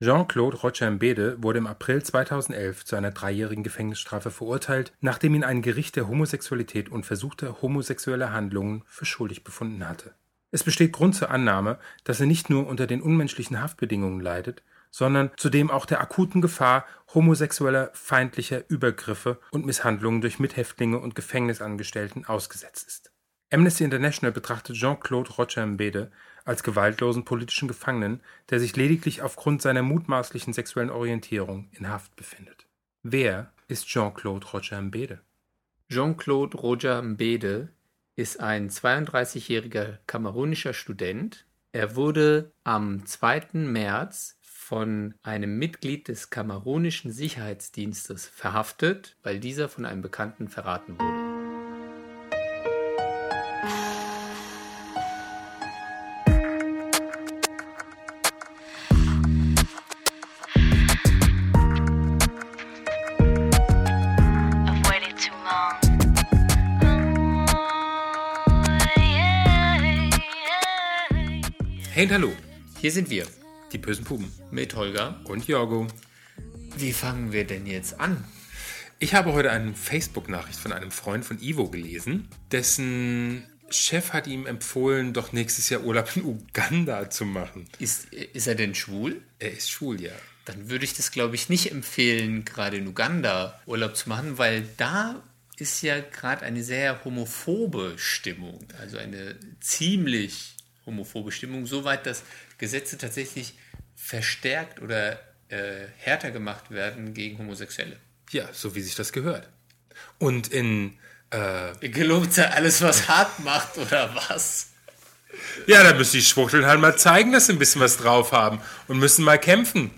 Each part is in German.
Jean-Claude Rocher-Mbede wurde im April 2011 zu einer dreijährigen Gefängnisstrafe verurteilt, nachdem ihn ein Gericht der Homosexualität und versuchter homosexueller Handlungen für schuldig befunden hatte. Es besteht Grund zur Annahme, dass er nicht nur unter den unmenschlichen Haftbedingungen leidet, sondern zudem auch der akuten Gefahr homosexueller feindlicher Übergriffe und Misshandlungen durch Mithäftlinge und Gefängnisangestellten ausgesetzt ist. Amnesty International betrachtet Jean-Claude Rocher-Mbede als gewaltlosen politischen Gefangenen, der sich lediglich aufgrund seiner mutmaßlichen sexuellen Orientierung in Haft befindet. Wer ist Jean-Claude Roger Mbede? Jean-Claude Roger Mbede ist ein 32-jähriger kamerunischer Student. Er wurde am 2. März von einem Mitglied des kamerunischen Sicherheitsdienstes verhaftet, weil dieser von einem Bekannten verraten wurde. Hey und hallo, hier sind wir. Die bösen Puben. Mit Holger. Und Jorgo. Wie fangen wir denn jetzt an? Ich habe heute eine Facebook-Nachricht von einem Freund von Ivo gelesen, dessen Chef hat ihm empfohlen, doch nächstes Jahr Urlaub in Uganda zu machen. Ist, ist er denn schwul? Er ist schwul, ja. Dann würde ich das, glaube ich, nicht empfehlen, gerade in Uganda Urlaub zu machen, weil da ist ja gerade eine sehr homophobe Stimmung. Also eine ziemlich homophobe Stimmung, soweit dass Gesetze tatsächlich verstärkt oder äh, härter gemacht werden gegen Homosexuelle. Ja, so wie sich das gehört. Und in. Äh, Gelobt sei alles, was hart macht, oder was? Ja, da müssen die Schwuchteln halt mal zeigen, dass sie ein bisschen was drauf haben und müssen mal kämpfen.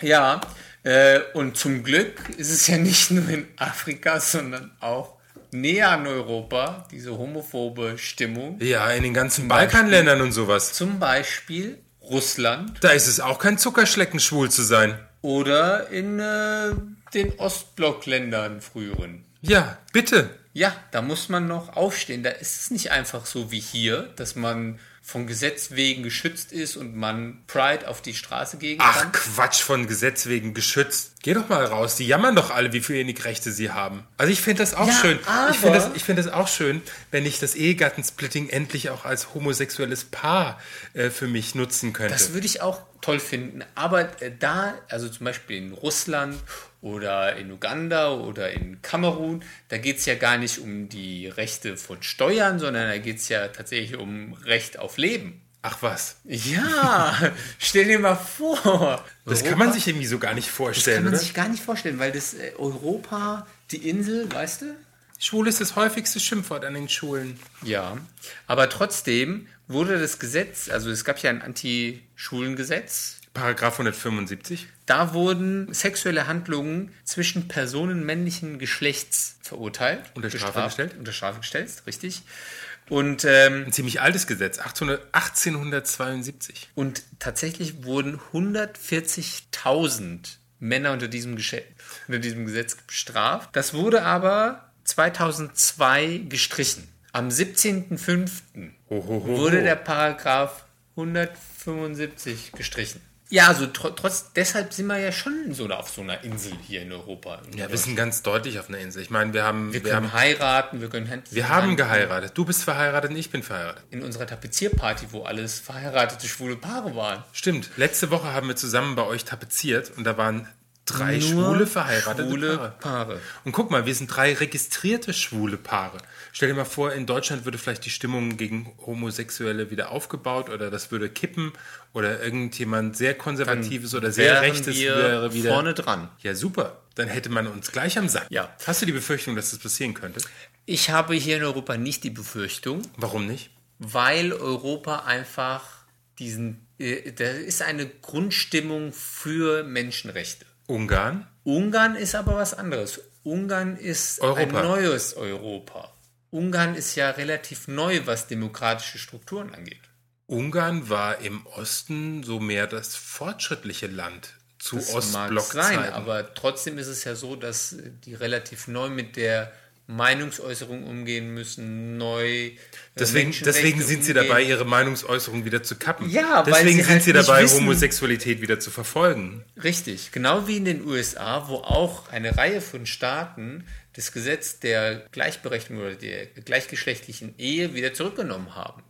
Ja, äh, und zum Glück ist es ja nicht nur in Afrika, sondern auch näher an Europa, diese homophobe Stimmung. Ja, in den ganzen Balkanländern und sowas. Zum Beispiel Russland. Da ist es auch kein Zuckerschlecken, schwul zu sein. Oder in äh, den Ostblockländern früheren. Ja, bitte. Ja, da muss man noch aufstehen. Da ist es nicht einfach so wie hier, dass man von Gesetz wegen geschützt ist und man Pride auf die Straße gehen kann. Ach Quatsch, von Gesetz wegen geschützt. Geh doch mal raus. Die jammern doch alle, wie viele Rechte sie haben. Also ich finde das auch ja, schön. Ich finde das, find das auch schön, wenn ich das Ehegattensplitting endlich auch als homosexuelles Paar äh, für mich nutzen könnte. Das würde ich auch toll finden. Aber äh, da, also zum Beispiel in Russland oder in Uganda oder in Kamerun, da geht es ja gar nicht um die Rechte von Steuern, sondern da geht es ja tatsächlich um Recht auf Leben. Ach was? Ja, stell dir mal vor. Das Europa, kann man sich irgendwie so gar nicht vorstellen, Das kann man oder? sich gar nicht vorstellen, weil das äh, Europa, die Insel, weißt du? Schwul ist das häufigste Schimpfwort an den Schulen. Ja, aber trotzdem wurde das Gesetz, also es gab ja ein Anti-Schulen-Gesetz, Paragraph 175. Da wurden sexuelle Handlungen zwischen Personen männlichen Geschlechts verurteilt. Unter Strafe gestellt. Unter Strafe gestellt, richtig. Und, ähm, Ein ziemlich altes Gesetz, 1800, 1872. Und tatsächlich wurden 140.000 Männer unter diesem, unter diesem Gesetz bestraft. Das wurde aber 2002 gestrichen. Am 17.05. wurde der Paragraph 175 gestrichen. Ja, also tr trotz, deshalb sind wir ja schon so auf so einer Insel hier in Europa. In ja, wir sind ganz deutlich auf einer Insel. Ich meine, wir haben. Wir, wir können haben, heiraten, wir können Hand Wir haben geheiratet. Du bist verheiratet und ich bin verheiratet. In unserer Tapezierparty, wo alles verheiratete schwule Paare waren. Stimmt. Letzte Woche haben wir zusammen bei euch tapeziert und da waren drei Nur schwule verheiratete schwule Paare. Paare. Und guck mal, wir sind drei registrierte schwule Paare. Stell dir mal vor, in Deutschland würde vielleicht die Stimmung gegen Homosexuelle wieder aufgebaut oder das würde kippen oder irgendjemand sehr konservatives Dann oder sehr rechtes wäre wieder vorne dran. Ja, super. Dann hätte man uns gleich am Sack. Ja. Hast du die Befürchtung, dass das passieren könnte? Ich habe hier in Europa nicht die Befürchtung. Warum nicht? Weil Europa einfach diesen, äh, da ist eine Grundstimmung für Menschenrechte. Ungarn? Ungarn ist aber was anderes. Ungarn ist Europa. ein neues Europa. Ungarn ist ja relativ neu, was demokratische Strukturen angeht. Ungarn war im Osten so mehr das fortschrittliche Land zu das Ostblock sein, aber trotzdem ist es ja so, dass die relativ neu mit der Meinungsäußerung umgehen müssen, neu. äh, Deswegen, deswegen sind sie umgehen. dabei, ihre Meinungsäußerung wieder zu kappen. Ja, deswegen sie sind halt sie nicht dabei, wissen- Homosexualität wieder zu verfolgen. Richtig, genau wie in den USA, wo auch eine Reihe von Staaten das Gesetz der Gleichberechtigung oder der gleichgeschlechtlichen Ehe wieder zurückgenommen haben.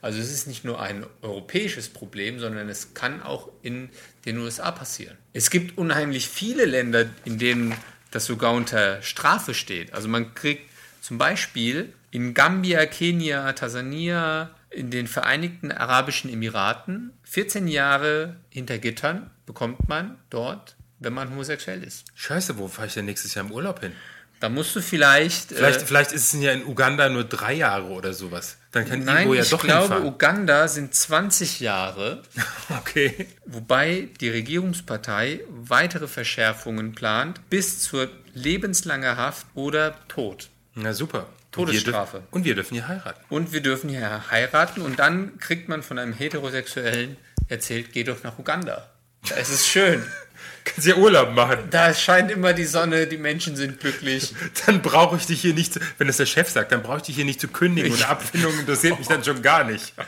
Also es ist nicht nur ein europäisches Problem, sondern es kann auch in den USA passieren. Es gibt unheimlich viele Länder, in denen das sogar unter Strafe steht. Also man kriegt zum Beispiel in Gambia, Kenia, Tansania, in den Vereinigten Arabischen Emiraten 14 Jahre hinter Gittern bekommt man dort, wenn man homosexuell ist. Scheiße, wo fahre ich denn nächstes Jahr im Urlaub hin? Da musst du vielleicht. Vielleicht, äh, vielleicht ist es ja in Uganda nur drei Jahre oder sowas. Dann kann nein, Ivo ja ich doch glaube, hinfahren. Uganda sind 20 Jahre, Okay. wobei die Regierungspartei weitere Verschärfungen plant, bis zur lebenslanger Haft oder Tod. Na super. Todesstrafe. Und wir, dürfen, und wir dürfen hier heiraten. Und wir dürfen hier heiraten und dann kriegt man von einem Heterosexuellen erzählt, geh doch nach Uganda. Da ist es schön. Kannst ja Urlaub machen. Da scheint immer die Sonne, die Menschen sind glücklich. Dann brauche ich dich hier nicht, zu, wenn es der Chef sagt, dann brauche ich dich hier nicht zu kündigen und Abfindung interessiert mich dann schon gar nicht.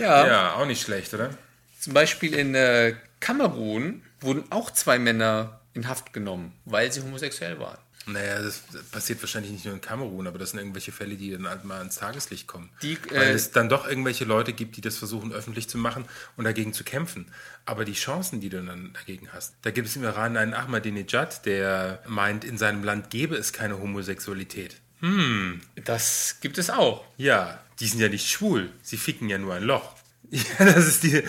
Ja, Ja, auch nicht schlecht, oder? zum Beispiel in äh, Kamerun wurden auch zwei Männer in Haft genommen, weil sie homosexuell waren. Naja, das passiert wahrscheinlich nicht nur in Kamerun, aber das sind irgendwelche Fälle, die dann halt mal ans Tageslicht kommen. Die, Weil äh, es dann doch irgendwelche Leute gibt, die das versuchen öffentlich zu machen und dagegen zu kämpfen. Aber die Chancen, die du dann dagegen hast. Da gibt es im Iran einen Ahmadinejad, der meint, in seinem Land gäbe es keine Homosexualität. Das gibt es auch. Ja, die sind ja nicht schwul, sie ficken ja nur ein Loch. Ja, das ist die.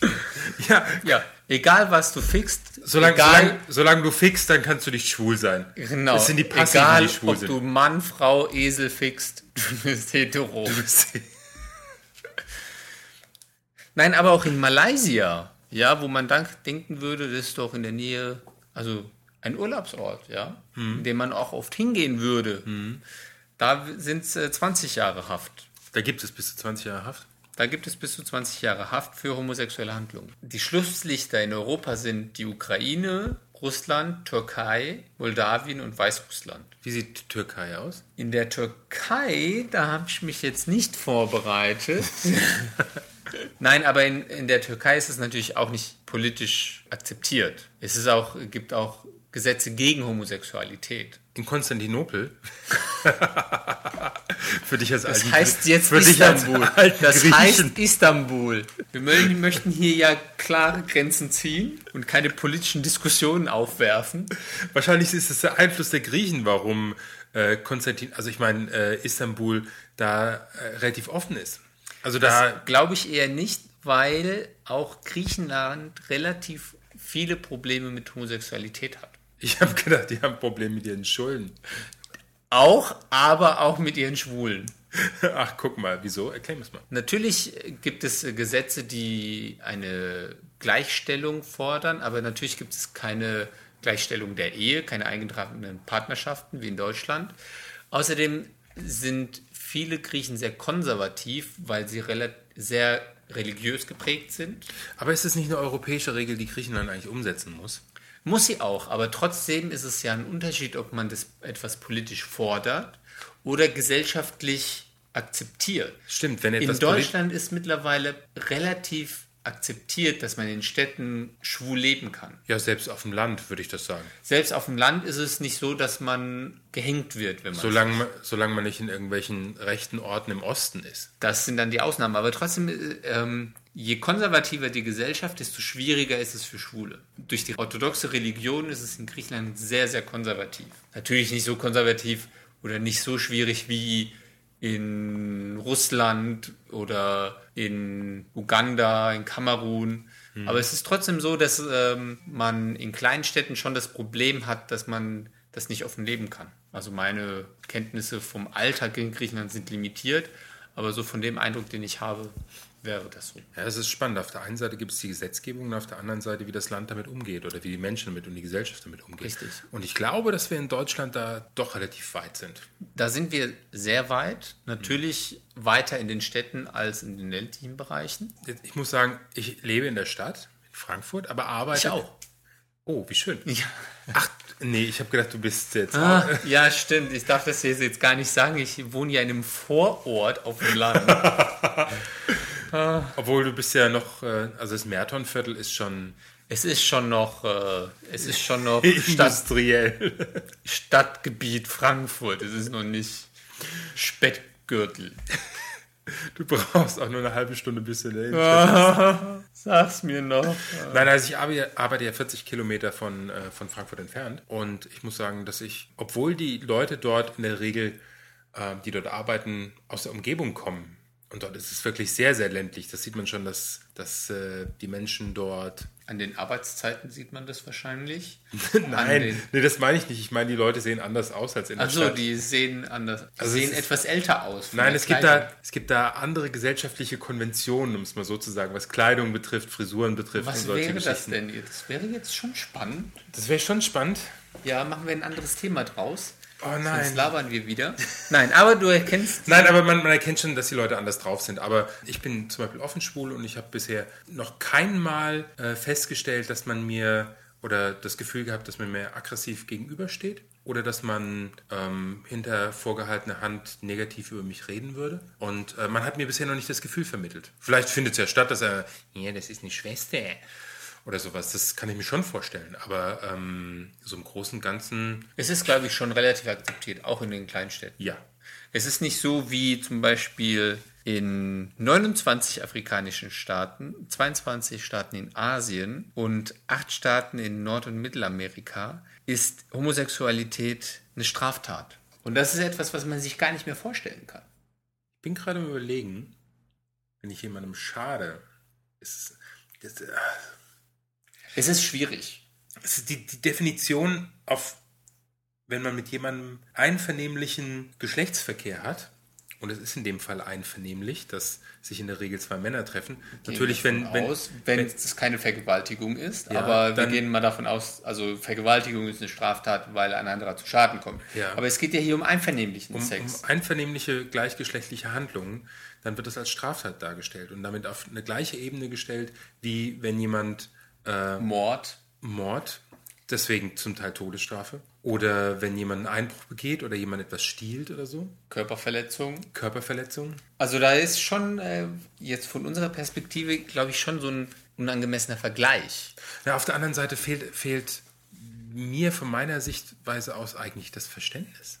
ja, Ja, egal was du fixst, solange, egal, solange, solange du fickst, dann kannst du nicht schwul sein. genau, Das sind die Passiven, egal die schwul ob sind. du Mann, Frau, Esel fixst, du bist hetero. Nein, aber auch in Malaysia, ja, wo man dann denken würde, das ist doch in der Nähe, also ein Urlaubsort, ja, in dem man auch oft hingehen würde. Da sind es äh, 20 Jahre Haft. Da gibt es bis zu 20 Jahre Haft. Da gibt es bis zu 20 Jahre Haft für homosexuelle Handlungen. Die Schlusslichter in Europa sind die Ukraine, Russland, Türkei, Moldawien und Weißrussland. Wie sieht die Türkei aus? In der Türkei, da habe ich mich jetzt nicht vorbereitet. Nein, aber in, in der Türkei ist es natürlich auch nicht politisch akzeptiert. Es ist auch, gibt auch Gesetze gegen Homosexualität. In Konstantinopel. für dich als Das alten heißt jetzt für dich als Istanbul. alten Das Griechen. heißt Istanbul. Wir mö- möchten hier ja klare Grenzen ziehen und keine politischen Diskussionen aufwerfen. Wahrscheinlich ist es der Einfluss der Griechen, warum äh, Konstantin, also ich meine, äh, Istanbul da äh, relativ offen ist. Also da, Glaube ich eher nicht, weil auch Griechenland relativ viele Probleme mit Homosexualität hat. Ich habe gedacht, die haben Probleme mit ihren Schulden. Auch, aber auch mit ihren Schwulen. Ach, guck mal, wieso? Erklär das mal. Natürlich gibt es äh, Gesetze, die eine Gleichstellung fordern, aber natürlich gibt es keine Gleichstellung der Ehe, keine eingetragenen Partnerschaften wie in Deutschland. Außerdem sind viele Griechen sehr konservativ, weil sie sehr religiös geprägt sind. Aber ist es nicht eine europäische Regel, die Griechenland eigentlich umsetzen muss? Muss sie auch, aber trotzdem ist es ja ein Unterschied, ob man das etwas politisch fordert oder gesellschaftlich akzeptiert. Stimmt, wenn In etwas polit- Deutschland ist mittlerweile relativ akzeptiert, dass man in Städten schwul leben kann. Ja, selbst auf dem Land würde ich das sagen. Selbst auf dem Land ist es nicht so, dass man gehängt wird, wenn man. Solange, man- solange man nicht in irgendwelchen rechten Orten im Osten ist. Das sind dann die Ausnahmen. Aber trotzdem, äh, ähm, je konservativer die Gesellschaft, desto schwieriger ist es für Schwule. Durch die orthodoxe Religion ist es in Griechenland sehr, sehr konservativ. Natürlich nicht so konservativ oder nicht so schwierig wie in Russland oder in Uganda, in Kamerun. Aber es ist trotzdem so, dass ähm, man in kleinen Städten schon das Problem hat, dass man das nicht offen leben kann. Also meine Kenntnisse vom Alltag in Griechenland sind limitiert, aber so von dem Eindruck, den ich habe, wäre das so. Ja, es ist spannend. Auf der einen Seite gibt es die Gesetzgebung und auf der anderen Seite, wie das Land damit umgeht oder wie die Menschen damit und die Gesellschaft damit umgeht. Richtig. Und ich glaube, dass wir in Deutschland da doch relativ weit sind. Da sind wir sehr weit, natürlich weiter in den Städten als in den ländlichen Bereichen. Ich muss sagen, ich lebe in der Stadt, in Frankfurt, aber arbeite. Ich auch. Oh, wie schön. Ja. Ach, Nee, ich habe gedacht, du bist jetzt. Ah, ja, stimmt. Ich darf das jetzt gar nicht sagen. Ich wohne ja in einem Vorort auf dem Land. Obwohl du bist ja noch, äh, also das Mertonviertel ist schon Es ist schon noch, äh, es ist schon noch Stadt, industriell. Stadtgebiet Frankfurt. Es ist noch nicht Speckgürtel. Du brauchst auch nur eine halbe Stunde bis in der Innenstadt. Sag's mir noch. Nein, also ich arbeite, arbeite ja 40 Kilometer von, äh, von Frankfurt entfernt. Und ich muss sagen, dass ich, obwohl die Leute dort in der Regel, äh, die dort arbeiten, aus der Umgebung kommen, und dort ist es wirklich sehr, sehr ländlich. Das sieht man schon, dass, dass äh, die Menschen dort. An den Arbeitszeiten sieht man das wahrscheinlich. Nein, nee, das meine ich nicht. Ich meine, die Leute sehen anders aus als in der Also Stadt. die sehen anders, die Also sehen etwas älter aus. Nein, es gibt, da, es gibt da andere gesellschaftliche Konventionen, um es mal so zu sagen, was Kleidung betrifft, Frisuren betrifft Was und solche wäre das denn jetzt? Das wäre jetzt schon spannend. Das wäre schon spannend. Ja, machen wir ein anderes Thema draus. Oh Sonst nein. labern wir wieder. Nein, aber du erkennst. Nein, aber man, man erkennt schon, dass die Leute anders drauf sind. Aber ich bin zum Beispiel offen schwul und ich habe bisher noch kein Mal äh, festgestellt, dass man mir oder das Gefühl gehabt, dass man mir aggressiv gegenübersteht oder dass man ähm, hinter vorgehaltener Hand negativ über mich reden würde. Und äh, man hat mir bisher noch nicht das Gefühl vermittelt. Vielleicht findet es ja statt, dass er, ja, das ist eine Schwester oder sowas. Das kann ich mir schon vorstellen. Aber ähm, so im Großen und Ganzen, Es ist, glaube ich, schon relativ akzeptiert, auch in den Kleinstädten. ja. Es ist nicht so wie zum Beispiel in 29 afrikanischen Staaten, 22 Staaten in Asien und 8 Staaten in Nord- und Mittelamerika ist Homosexualität eine Straftat. Und das ist etwas, was man sich gar nicht mehr vorstellen kann. Ich bin gerade am überlegen, wenn ich jemandem schade, ist, das, äh, Es ist schwierig. es ist die, die Definition auf, wenn man mit jemandem einvernehmlichen Geschlechtsverkehr hat, und es ist in dem Fall einvernehmlich, dass sich in der Regel zwei Männer treffen. Natürlich, Gehen wir wenn, wenn, aus, wenn es keine Vergewaltigung ist, Ja, aber wir dann- gehen mal davon aus, also Vergewaltigung ist eine Straftat, weil ein anderer zu Schaden kommt. Ja. Aber es geht ja hier um einvernehmlichen um, Sex. um einvernehmliche gleichgeschlechtliche Handlungen, dann wird das als Straftat dargestellt und damit auf eine gleiche Ebene gestellt, wie wenn jemand Mord. Mord, deswegen zum Teil Todesstrafe. Oder wenn jemand einen Einbruch begeht oder jemand etwas stiehlt oder so. Körperverletzung. Körperverletzung. Also da ist schon äh, jetzt von unserer Perspektive, glaube ich, schon so ein unangemessener Vergleich. Ja, auf der anderen Seite fehlt, fehlt mir von meiner Sichtweise aus eigentlich das Verständnis.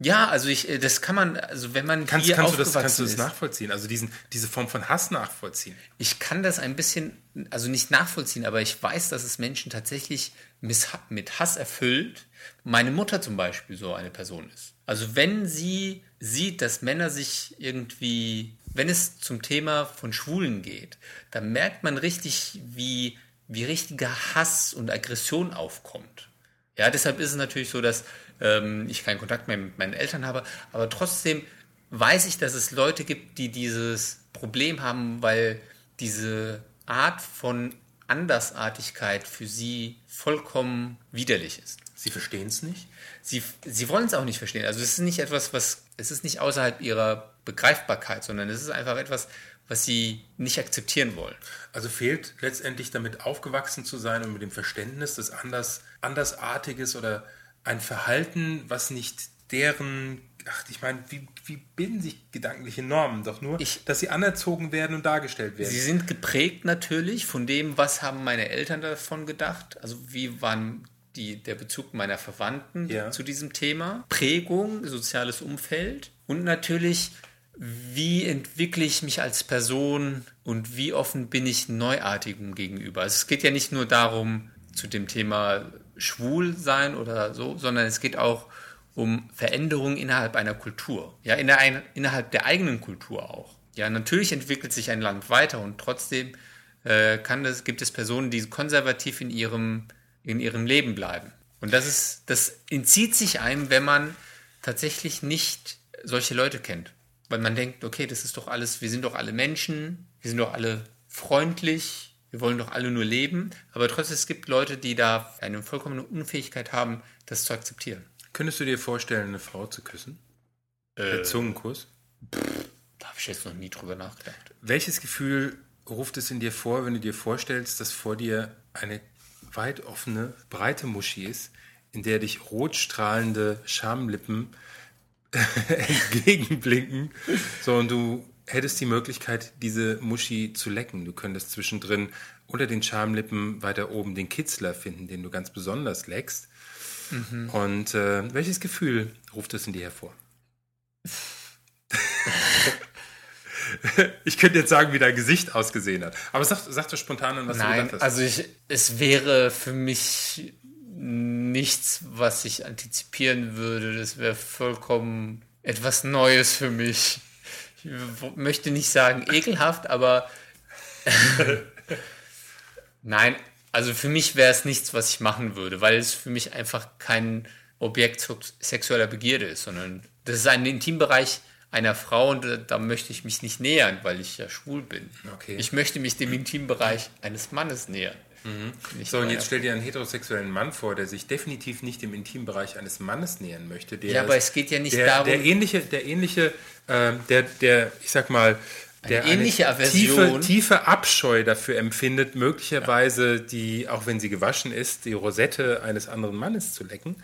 Ja, also ich, äh, das kann man, also wenn man Kannst, hier kannst, du, das, aufgewachsen kannst du das ist, nachvollziehen? Also diesen, diese Form von Hass nachvollziehen? ich kann das ein bisschen, also nicht nachvollziehen, aber ich weiß, dass es Menschen tatsächlich mit Hass erfüllt. Meine Mutter zum Beispiel so eine Person ist. Also wenn sie sieht, dass Männer sich irgendwie, wenn es zum Thema von Schwulen geht, dann merkt man richtig, wie, wie richtiger Hass und Aggression aufkommt. Ja, deshalb ist es natürlich so, dass ähm, ich keinen Kontakt mehr mit meinen Eltern habe, aber trotzdem weiß ich, dass es Leute gibt, die dieses Problem haben, weil diese Art von Andersartigkeit für sie vollkommen widerlich ist. Sie verstehen es nicht? Sie, sie wollen es auch nicht verstehen. Also es ist nicht etwas, was, es ist nicht außerhalb ihrer Begreifbarkeit, sondern es ist einfach etwas, was sie nicht akzeptieren wollen. Also fehlt letztendlich damit aufgewachsen zu sein und mit dem Verständnis des Anders, Andersartiges oder ein Verhalten, was nicht deren, ach, ich meine, wie, wie bilden sich gedankliche Normen? Doch nur, Ich- dass sie anerzogen werden und dargestellt werden. Sie sind geprägt natürlich von dem, was haben meine Eltern davon gedacht. Also wie waren die, der Bezug meiner Verwandten Ja. zu diesem Thema. Prägung, soziales Umfeld und natürlich, wie entwickle ich mich als Person und wie offen bin ich Neuartigem gegenüber. Also es geht ja nicht nur darum, zu dem Thema schwul sein oder so, sondern es geht auch um Veränderungen innerhalb einer Kultur. Ja, in der, innerhalb der eigenen Kultur auch. Ja, natürlich entwickelt sich ein Land weiter und trotzdem äh, kann das, gibt es Personen, die konservativ in ihrem, in ihrem Leben bleiben. Und das ist, das entzieht sich einem, wenn man tatsächlich nicht solche Leute kennt. Weil man denkt, okay, das ist doch alles, wir sind doch alle Menschen, wir sind doch alle freundlich, wir wollen doch alle nur leben. Aber trotzdem, es gibt Leute, die da eine vollkommene Unfähigkeit haben, das zu akzeptieren. Könntest du dir vorstellen, eine Frau zu küssen? Per Zungenkuss? Da habe ich jetzt noch nie drüber nachgedacht. Welches Gefühl ruft es in dir vor, wenn du dir vorstellst, dass vor dir eine weit offene, breite Muschi ist, in der dich rot strahlende Schamlippen entgegenblinken. So, und du hättest die Möglichkeit, diese Muschi zu lecken. Du könntest zwischendrin unter den Schamlippen weiter oben den Kitzler finden, den du ganz besonders leckst. Mhm. Und äh, welches Gefühl ruft das in dir hervor? ich könnte jetzt sagen, wie dein Gesicht ausgesehen hat. Aber sag, sag doch spontan an, was Nein, du gedacht hast. Also ich, es wäre für mich nichts, was ich antizipieren würde. Das wäre vollkommen etwas Neues für mich. Ich möchte nicht sagen ekelhaft, aber nein, also für mich wäre es nichts, was ich machen würde, weil es für mich einfach kein Objekt sexueller Begierde ist, sondern das ist ein Intimbereich einer Frau und da möchte ich mich nicht nähern, weil ich ja schwul bin. Okay. Ich möchte mich dem Intimbereich eines Mannes nähern. Mhm. So, und jetzt stell dir einen heterosexuellen Mann vor, der sich definitiv nicht dem Intimbereich eines Mannes nähern möchte. ja, aber es geht ja nicht der, darum. Der ähnliche, der ähnliche, äh, der, der, ich sag mal, der eine ähnliche eine tiefe, tiefe Abscheu dafür empfindet, möglicherweise ja. die, auch wenn sie gewaschen ist, die Rosette eines anderen Mannes zu lecken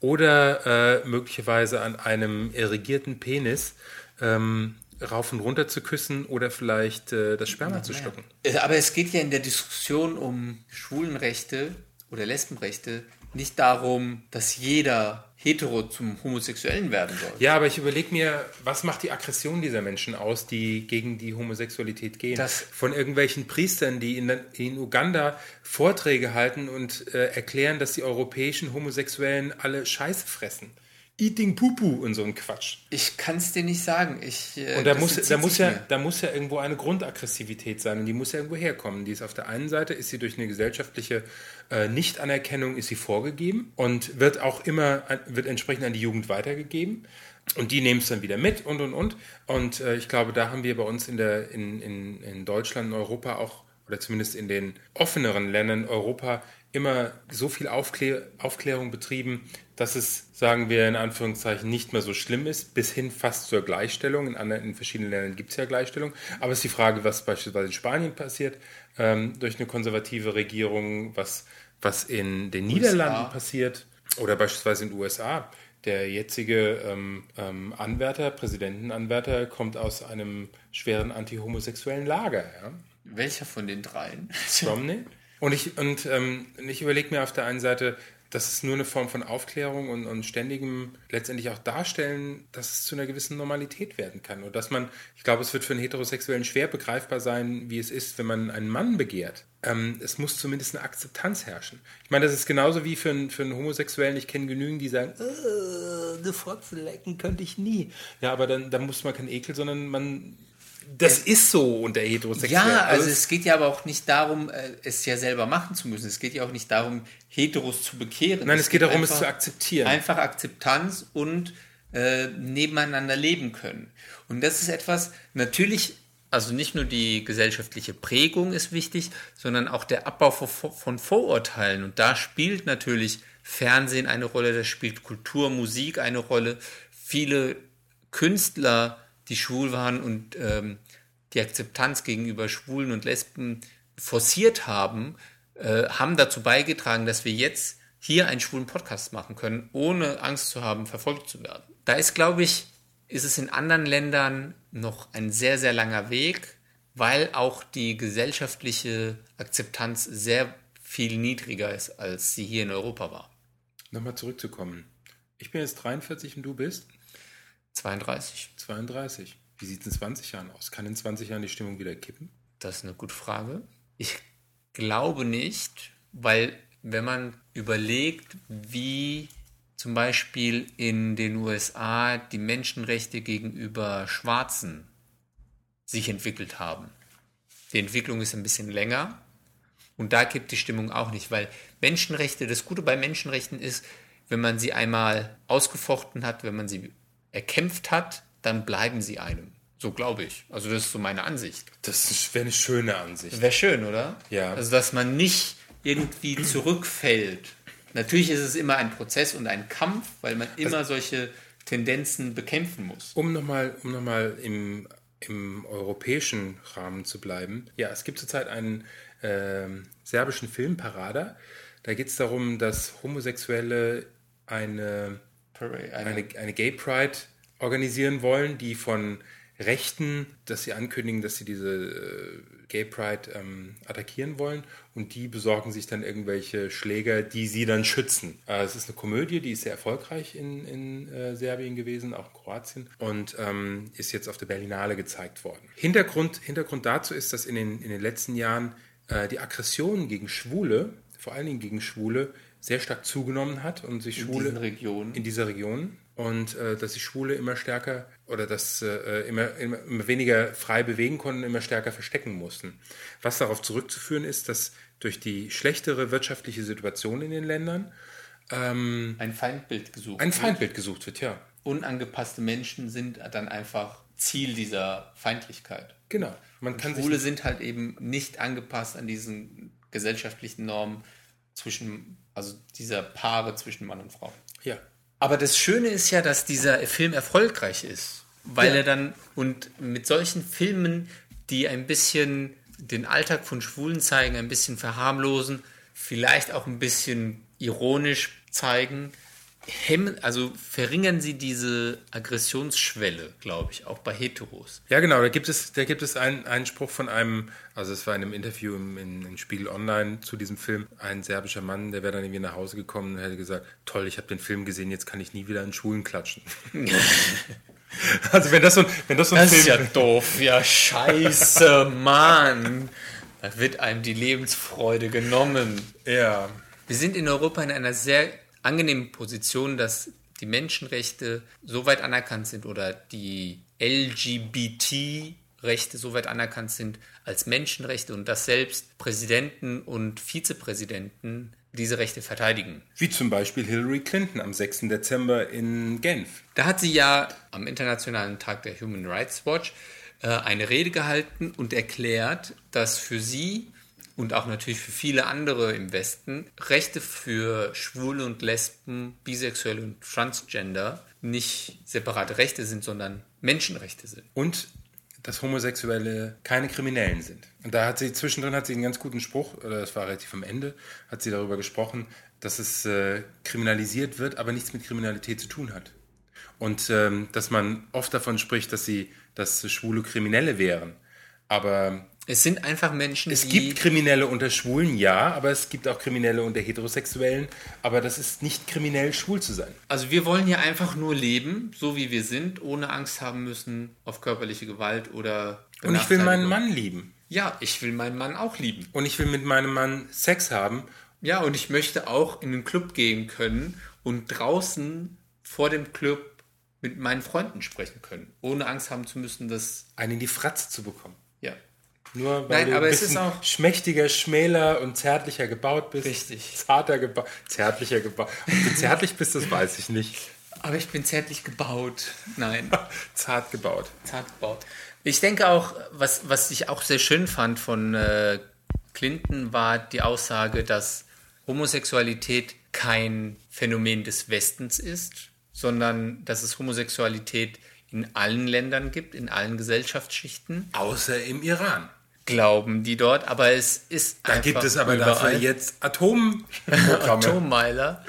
oder äh, möglicherweise an einem irrigierten Penis ähm, rauf und runter zu küssen oder vielleicht äh, das Sperma ja, zu schlucken. Äh, aber es geht ja in der Diskussion um Schwulenrechte oder Lesbenrechte nicht darum, dass jeder hetero zum Homosexuellen werden soll. Ja, aber ich überlege mir, was macht die Aggression dieser Menschen aus, die gegen die Homosexualität gehen? Das Von irgendwelchen Priestern, die in, in Uganda Vorträge halten und äh, erklären, dass die europäischen Homosexuellen alle Scheiße fressen. Eating Pupu und so ein Quatsch. Ich kann es dir nicht sagen. Ich, äh, und da muss, da, muss ja, da muss ja irgendwo eine Grundaggressivität sein und die muss ja irgendwo herkommen. Die ist auf der einen Seite, ist sie durch eine gesellschaftliche äh, Nichtanerkennung ist sie vorgegeben und wird auch immer, wird entsprechend an die Jugend weitergegeben. Und die nehmen es dann wieder mit und und und. Und äh, ich glaube, da haben wir bei uns in, der, in, in, in Deutschland, in Europa auch, oder zumindest in den offeneren Ländern Europa, immer so viel Aufklär Aufklärung betrieben, dass es, sagen wir in Anführungszeichen, nicht mehr so schlimm ist, bis hin fast zur Gleichstellung. In, anderen, in verschiedenen Ländern gibt es ja Gleichstellung. Aber es ist die Frage, was beispielsweise in Spanien passiert, ähm, durch eine konservative Regierung, was, was in den USA. Niederlanden passiert oder beispielsweise in den USA. Der jetzige ähm, ähm, Anwärter, Präsidentenanwärter, kommt aus einem schweren antihomosexuellen Lager. Ja? Welcher von den dreien? Romney. Und ich, und, ähm, ich überlege mir auf der einen Seite, dass es nur eine Form von Aufklärung und, und ständigem letztendlich auch darstellen, dass es zu einer gewissen Normalität werden kann. Und dass man, ich glaube, es wird für einen Heterosexuellen schwer begreifbar sein, wie es ist, wenn man einen Mann begehrt. Ähm, es muss zumindest eine Akzeptanz herrschen. Ich meine, das ist genauso wie für einen, für einen Homosexuellen, ich kenne genügend, die sagen, äh, eine Fotze lecken könnte ich nie. Ja, aber dann, dann muss man kein Ekel, sondern man das es, ist so unter Heterosexuellen. Ja, also, also es geht ja aber auch nicht darum, äh, es ja selber machen zu müssen. Es geht ja auch nicht darum, Heteros zu bekehren. Nein, es, es geht, geht darum, einfach, es zu akzeptieren. Einfach Akzeptanz und äh, nebeneinander leben können. Und das ist etwas, natürlich, also nicht nur die gesellschaftliche Prägung ist wichtig, sondern auch der Abbau von Vorurteilen. Und da spielt natürlich Fernsehen eine Rolle, da spielt Kultur, Musik eine Rolle. Viele Künstler die schwul waren und ähm, die Akzeptanz gegenüber Schwulen und Lesben forciert haben, äh, haben dazu beigetragen, dass wir jetzt hier einen schwulen Podcast machen können, ohne Angst zu haben, verfolgt zu werden. Da ist, glaube ich, ist es in anderen Ländern noch ein sehr, sehr langer Weg, weil auch die gesellschaftliche Akzeptanz sehr viel niedriger ist, als sie hier in Europa war. Nochmal zurückzukommen. Ich bin jetzt 43 und du bist? 32. 32. Wie sieht es in 20 Jahren aus? Kann in 20 Jahren die Stimmung wieder kippen? Das ist eine gute Frage. Ich glaube nicht, weil wenn man überlegt, wie zum Beispiel in den USA die Menschenrechte gegenüber Schwarzen sich entwickelt haben. Die Entwicklung ist ein bisschen länger und da kippt die Stimmung auch nicht, weil Menschenrechte, das Gute bei Menschenrechten ist, wenn man sie einmal ausgefochten hat, wenn man sie erkämpft hat, dann bleiben sie einem. So glaube ich. Also das ist so meine Ansicht. Das wäre eine schöne Ansicht. Wäre schön, oder? Ja. Also dass man nicht irgendwie zurückfällt. Natürlich ist es immer ein Prozess und ein Kampf, weil man immer also, solche Tendenzen bekämpfen muss. Um nochmal um noch im, im europäischen Rahmen zu bleiben. Ja, es gibt zurzeit einen äh, serbischen Film, Parada, Da geht es darum, dass Homosexuelle eine, Eine, eine, eine Gay Pride organisieren wollen, die von Rechten, dass sie ankündigen, dass sie diese äh, Gay Pride ähm, attackieren wollen und die besorgen sich dann irgendwelche Schläger, die sie dann schützen. Äh, es ist eine Komödie, die ist sehr erfolgreich in, in äh, Serbien gewesen, auch in Kroatien und ähm, ist jetzt auf der Berlinale gezeigt worden. Hintergrund, Hintergrund dazu ist, dass in den, in den letzten Jahren äh, die Aggression gegen Schwule, vor allen Dingen gegen Schwule, sehr stark zugenommen hat und sich in Schwule Regionen. in dieser Region und äh, dass sich Schwule immer stärker oder dass äh, immer, immer, immer weniger frei bewegen konnten, immer stärker verstecken mussten. Was darauf zurückzuführen ist, dass durch die schlechtere wirtschaftliche Situation in den Ländern ähm, ein Feindbild gesucht. ein Feindbild gesucht wird, ja. Unangepasste Menschen sind dann einfach Ziel dieser Feindlichkeit. Genau. Man kann Schwule sind halt eben nicht angepasst an diesen gesellschaftlichen Normen zwischen, also dieser Paare zwischen Mann und Frau. ja. Aber das Schöne ist ja, dass dieser Film erfolgreich ist, weil Ja. er dann und mit solchen Filmen, die ein bisschen den Alltag von Schwulen zeigen, ein bisschen verharmlosen, vielleicht auch ein bisschen ironisch zeigen, hemmen, also verringern sie diese Aggressionsschwelle, glaube ich, auch bei Heteros. Ja, genau, da gibt es, da gibt es einen, einen Spruch von einem, also es war in einem Interview im, in, in Spiegel Online zu diesem Film, ein serbischer Mann, der wäre dann irgendwie nach Hause gekommen und hätte gesagt, toll, ich habe den Film gesehen, jetzt kann ich nie wieder in Schulen klatschen. also wenn das so, ein- wenn das so ein Das ist ja Film... doof, ja scheiße, Mann. Da wird einem die Lebensfreude genommen. Ja, Wir sind in Europa in einer sehr angenehmen Position, dass die Menschenrechte so weit anerkannt sind oder die LGBT-Rechte so weit anerkannt sind als Menschenrechte und dass selbst Präsidenten und Vizepräsidenten diese Rechte verteidigen. wie zum Beispiel Hillary Clinton am 6. Dezember in Genf. Da hat sie ja am Internationalen Tag der Human Rights Watch äh, eine Rede gehalten und erklärt, dass für sie und auch natürlich für viele andere im Westen Rechte für Schwule und Lesben, Bisexuelle und Transgender nicht separate Rechte sind, sondern Menschenrechte sind. Und dass Homosexuelle keine Kriminellen sind. Und da hat sie zwischendrin hat sie einen ganz guten Spruch, oder das war relativ am Ende, hat sie darüber gesprochen, dass es äh, kriminalisiert wird, aber nichts mit Kriminalität zu tun hat. Und ähm, dass man oft davon spricht, dass sie, dass Schwule Kriminelle wären. Aber Es sind einfach Menschen, es die gibt Kriminelle unter Schwulen, ja, aber es gibt auch Kriminelle unter Heterosexuellen. Aber das ist nicht kriminell, schwul zu sein. Also wir wollen hier einfach nur leben, so wie wir sind, ohne Angst haben müssen auf körperliche Gewalt oder Und ich will meinen. Mann lieben. Ja, ich will meinen Mann auch lieben. Und ich will mit meinem Mann Sex haben. Ja, und ich möchte auch in den Club gehen können und draußen vor dem Club mit meinen Freunden sprechen können, ohne Angst haben zu müssen, dass einen in die Fratze zu bekommen. ja. Nur weil Nein, du aber ein es ist bisschen auch- schmächtiger, schmäler und zärtlicher gebaut bist. Richtig. Zarter gebaut. Zärtlicher gebaut. Ob du zärtlich bist, das weiß ich nicht. Aber ich bin zärtlich gebaut. Nein, Zart gebaut. zart gebaut. Ich denke auch, was, was ich auch sehr schön fand von äh, Clinton, war die Aussage, dass Homosexualität kein Phänomen des Westens ist, sondern dass es Homosexualität in allen Ländern gibt, in allen Gesellschaftsschichten. Außer im Iran. Glauben die dort, aber es ist Da einfach gibt es aber überall dafür jetzt Atomprogramme. Atommeiler.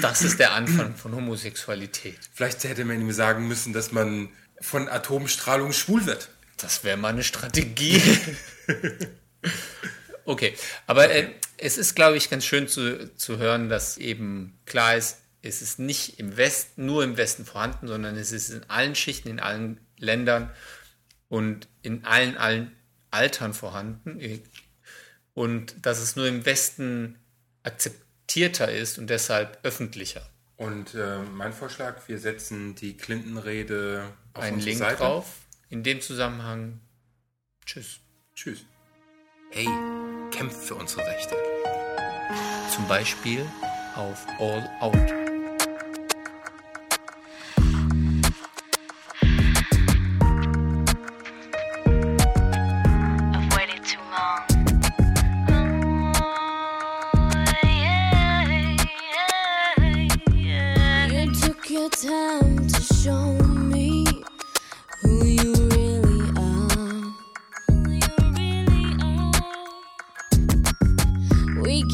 Das ist der Anfang von Homosexualität. Vielleicht hätte man ihm sagen müssen, dass man von Atomstrahlung schwul wird. Das wäre mal eine Strategie. okay, aber Äh, es ist, glaube ich, ganz schön zu, zu hören, dass eben klar ist, es ist nicht im Westen, nur im Westen vorhanden, sondern es ist in allen Schichten, in allen Ländern und in allen, allen Altern vorhanden. Und dass es nur im Westen akzeptierter ist und deshalb öffentlicher. Und äh, mein Vorschlag, wir setzen die Clinton-Rede auf Ein unsere Link Seite. drauf. In dem Zusammenhang. Tschüss. Tschüss. Hey, kämpft für unsere Rechte. Zum Beispiel auf All Out.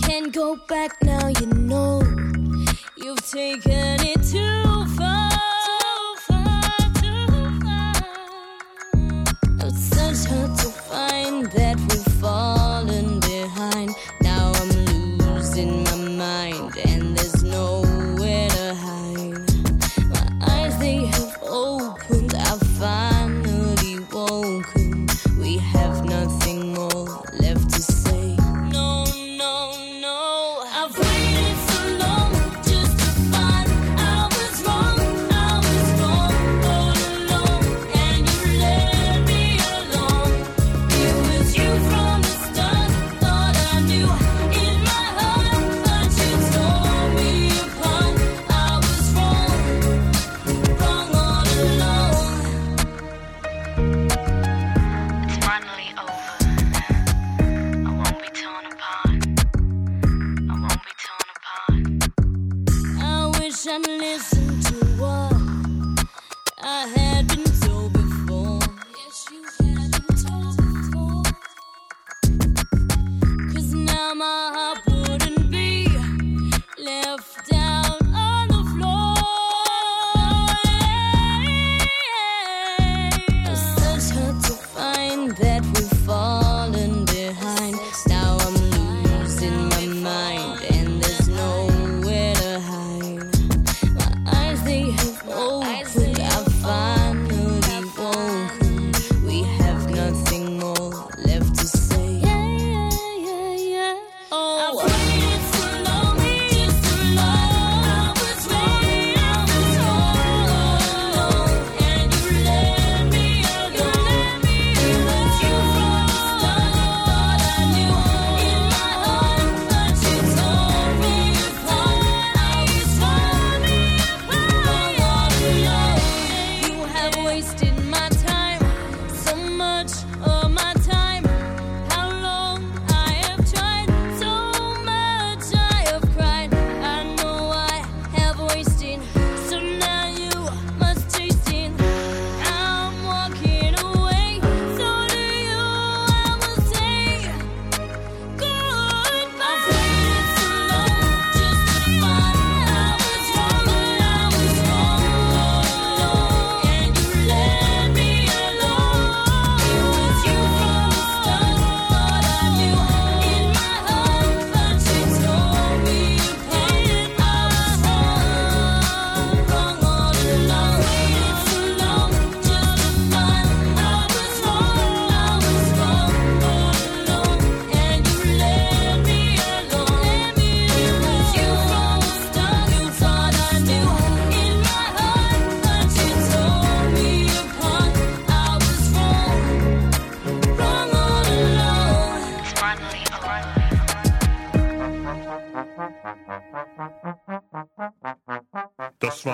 can't go back now, you know. You've taken it too